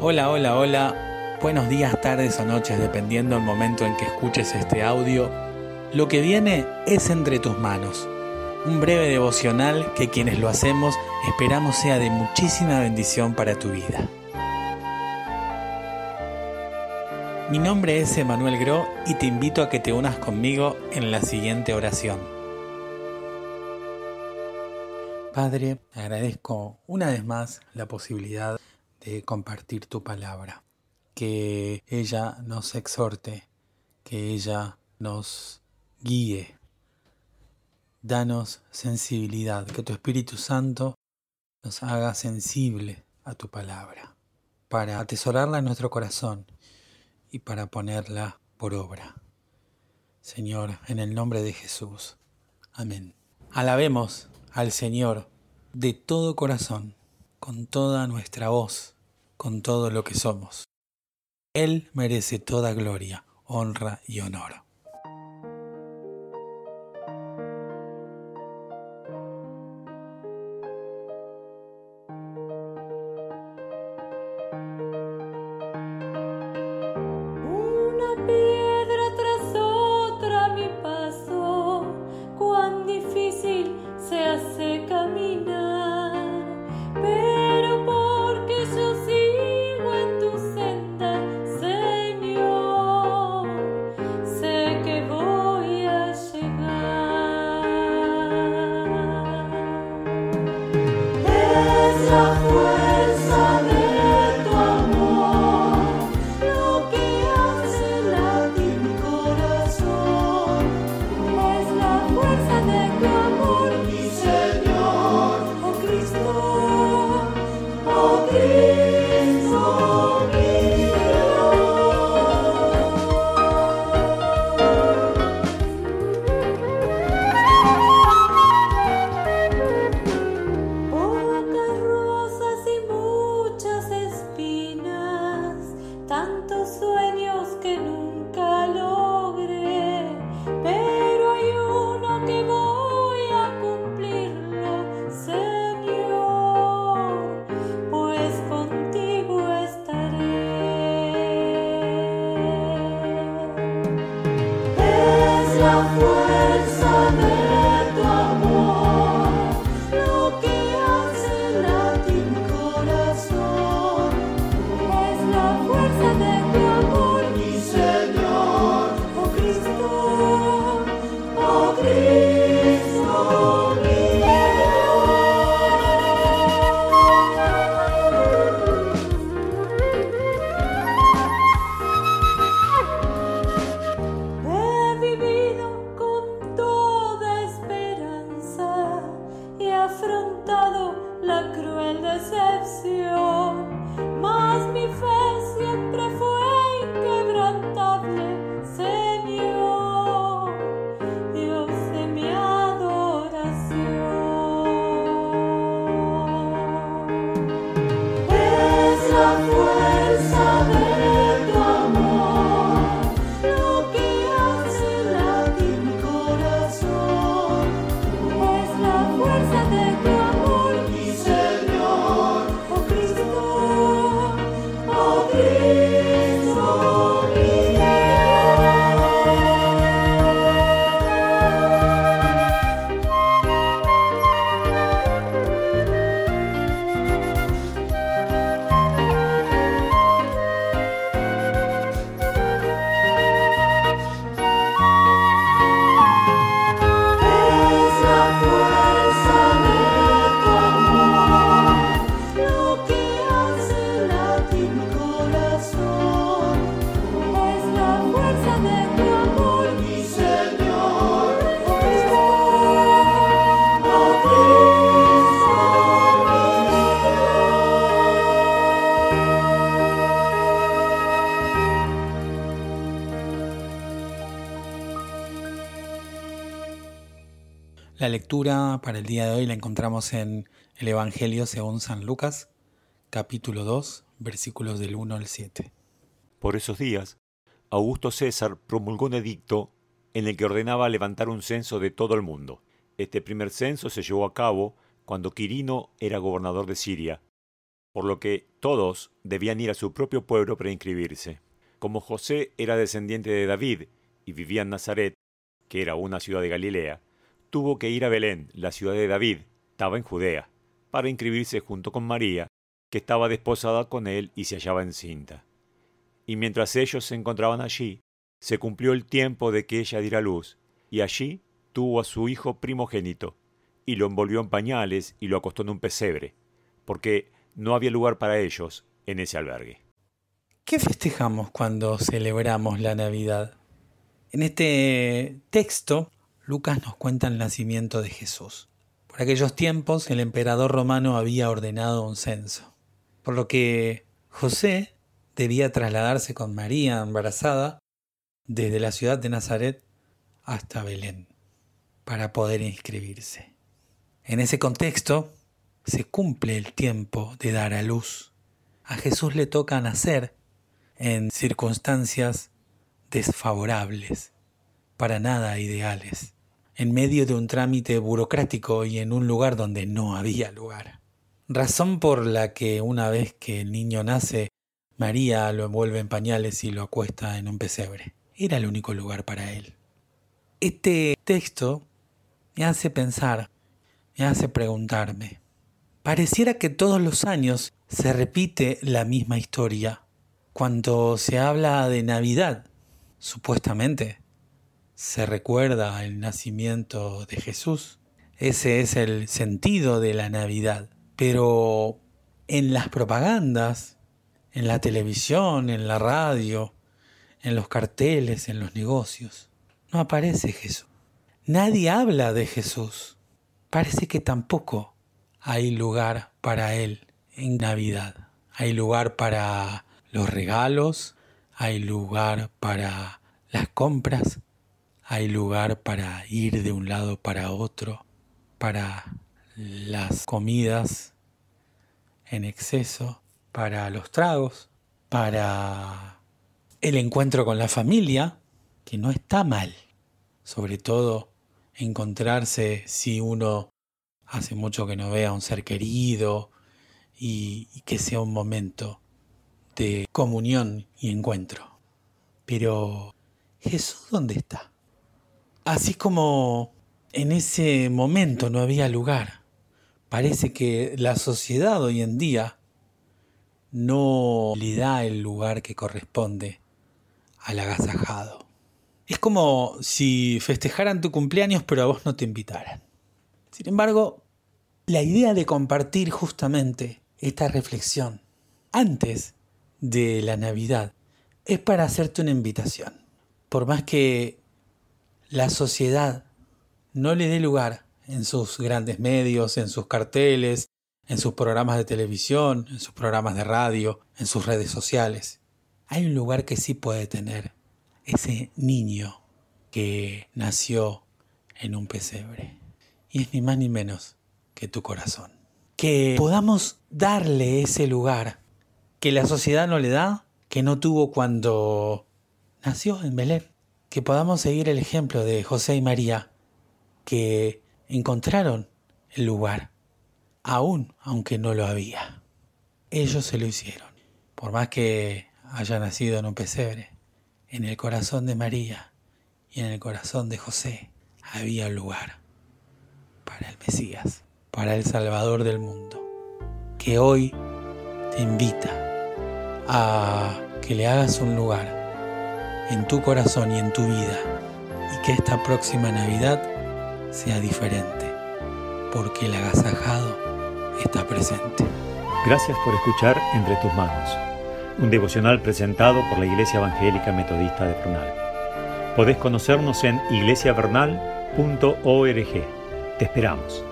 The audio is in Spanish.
Hola, hola, hola. Buenos días, tardes o noches, dependiendo del momento en que escuches este audio. Lo que viene es entre tus manos. Un breve devocional que quienes lo hacemos esperamos sea de muchísima bendición para tu vida. Mi nombre es Emanuel Gro y te invito a que te unas conmigo en la siguiente oración. Padre, agradezco una vez más la posibilidad de compartir tu palabra, que ella nos exhorte, que ella nos guíe. Danos sensibilidad, que tu Espíritu Santo nos haga sensible a tu palabra, para atesorarla en nuestro corazón y para ponerla por obra. Señor, en el nombre de Jesús. Amén. Alabemos al Señor de todo corazón con toda nuestra voz, con todo lo que somos. Él merece toda gloria, honra y honor. of words. world. La lectura para el día de hoy la encontramos en el Evangelio según San Lucas, capítulo 2, versículos del 1 al 7. Por esos días, Augusto César promulgó un edicto en el que ordenaba levantar un censo de todo el mundo. Este primer censo se llevó a cabo cuando Quirino era gobernador de Siria. por lo que todos debían ir a su propio pueblo para inscribirse. Como José era descendiente de David y vivía en Nazaret, que era una ciudad de Galilea, tuvo que ir a Belén, la ciudad de David, estaba en Judea, para inscribirse junto con María, que estaba desposada con él y se hallaba encinta. Y mientras ellos se encontraban allí, se cumplió el tiempo de que ella diera luz, y allí tuvo a su hijo primogénito, y lo envolvió en pañales y lo acostó en un pesebre, porque no había lugar para ellos en ese albergue. ¿Qué festejamos cuando celebramos la Navidad? En este texto, Lucas nos cuenta el nacimiento de Jesús. Por aquellos tiempos, el emperador romano había ordenado un censo, por lo que José debía trasladarse con María embarazada desde la ciudad de Nazaret hasta Belén para poder inscribirse. En ese contexto se cumple el tiempo de dar a luz. A Jesús le toca nacer en circunstancias desfavorables, para nada ideales, en medio de un trámite burocrático y en un lugar donde no había lugar. Razón por la que una vez que el niño nace, María lo envuelve en pañales y lo acuesta en un pesebre. Era el único lugar para él. Este texto me hace pensar, me hace preguntarme. Pareciera que todos los años se repite la misma historia. Cuando se habla de Navidad, supuestamente, se recuerda el nacimiento de Jesús. Ese es el sentido de la Navidad. Pero en las propagandas, en la televisión, en la radio, en los carteles, en los negocios, no aparece Jesús. Nadie habla de Jesús. Parece que tampoco hay lugar para Él en Navidad. Hay lugar para los regalos, hay lugar para las compras, hay lugar para ir de un lado para otro, para las comidas en exceso, para los tragos, para el encuentro con la familia, que no está mal, sobre todo encontrarse si uno hace mucho que no vea a un ser querido y, que sea un momento de comunión y encuentro. Pero Jesús, ¿dónde está? Así como en ese momento no había lugar, parece que la sociedad hoy en día no le da el lugar que corresponde al agasajado. Es como si festejaran tu cumpleaños pero a vos no te invitaran. Sin embargo, la idea de compartir justamente esta reflexión antes de la Navidad es para hacerte una invitación. Por más que la sociedad no le dé lugar en sus grandes medios, en sus carteles, en sus programas de televisión, en sus programas de radio, en sus redes sociales, hay un lugar que sí puede tener ese niño que nació en un pesebre. Y es ni más ni menos que tu corazón. Que podamos darle ese lugar que la sociedad no le da, que no tuvo cuando nació en Belén. Que podamos seguir el ejemplo de José y María, que encontraron el lugar, aún aunque no lo había. Ellos se lo hicieron. Por más que haya nacido en un pesebre, en el corazón de María y en el corazón de José había lugar para el Mesías, para el Salvador del mundo, que hoy te invita a que le hagas un lugar en tu corazón y en tu vida y que esta próxima Navidad sea diferente, porque el agasajado está presente. Gracias por escuchar Entre tus manos un devocional presentado por la Iglesia Evangélica Metodista de Bernal. Podés conocernos en iglesiavernal.org. Te esperamos.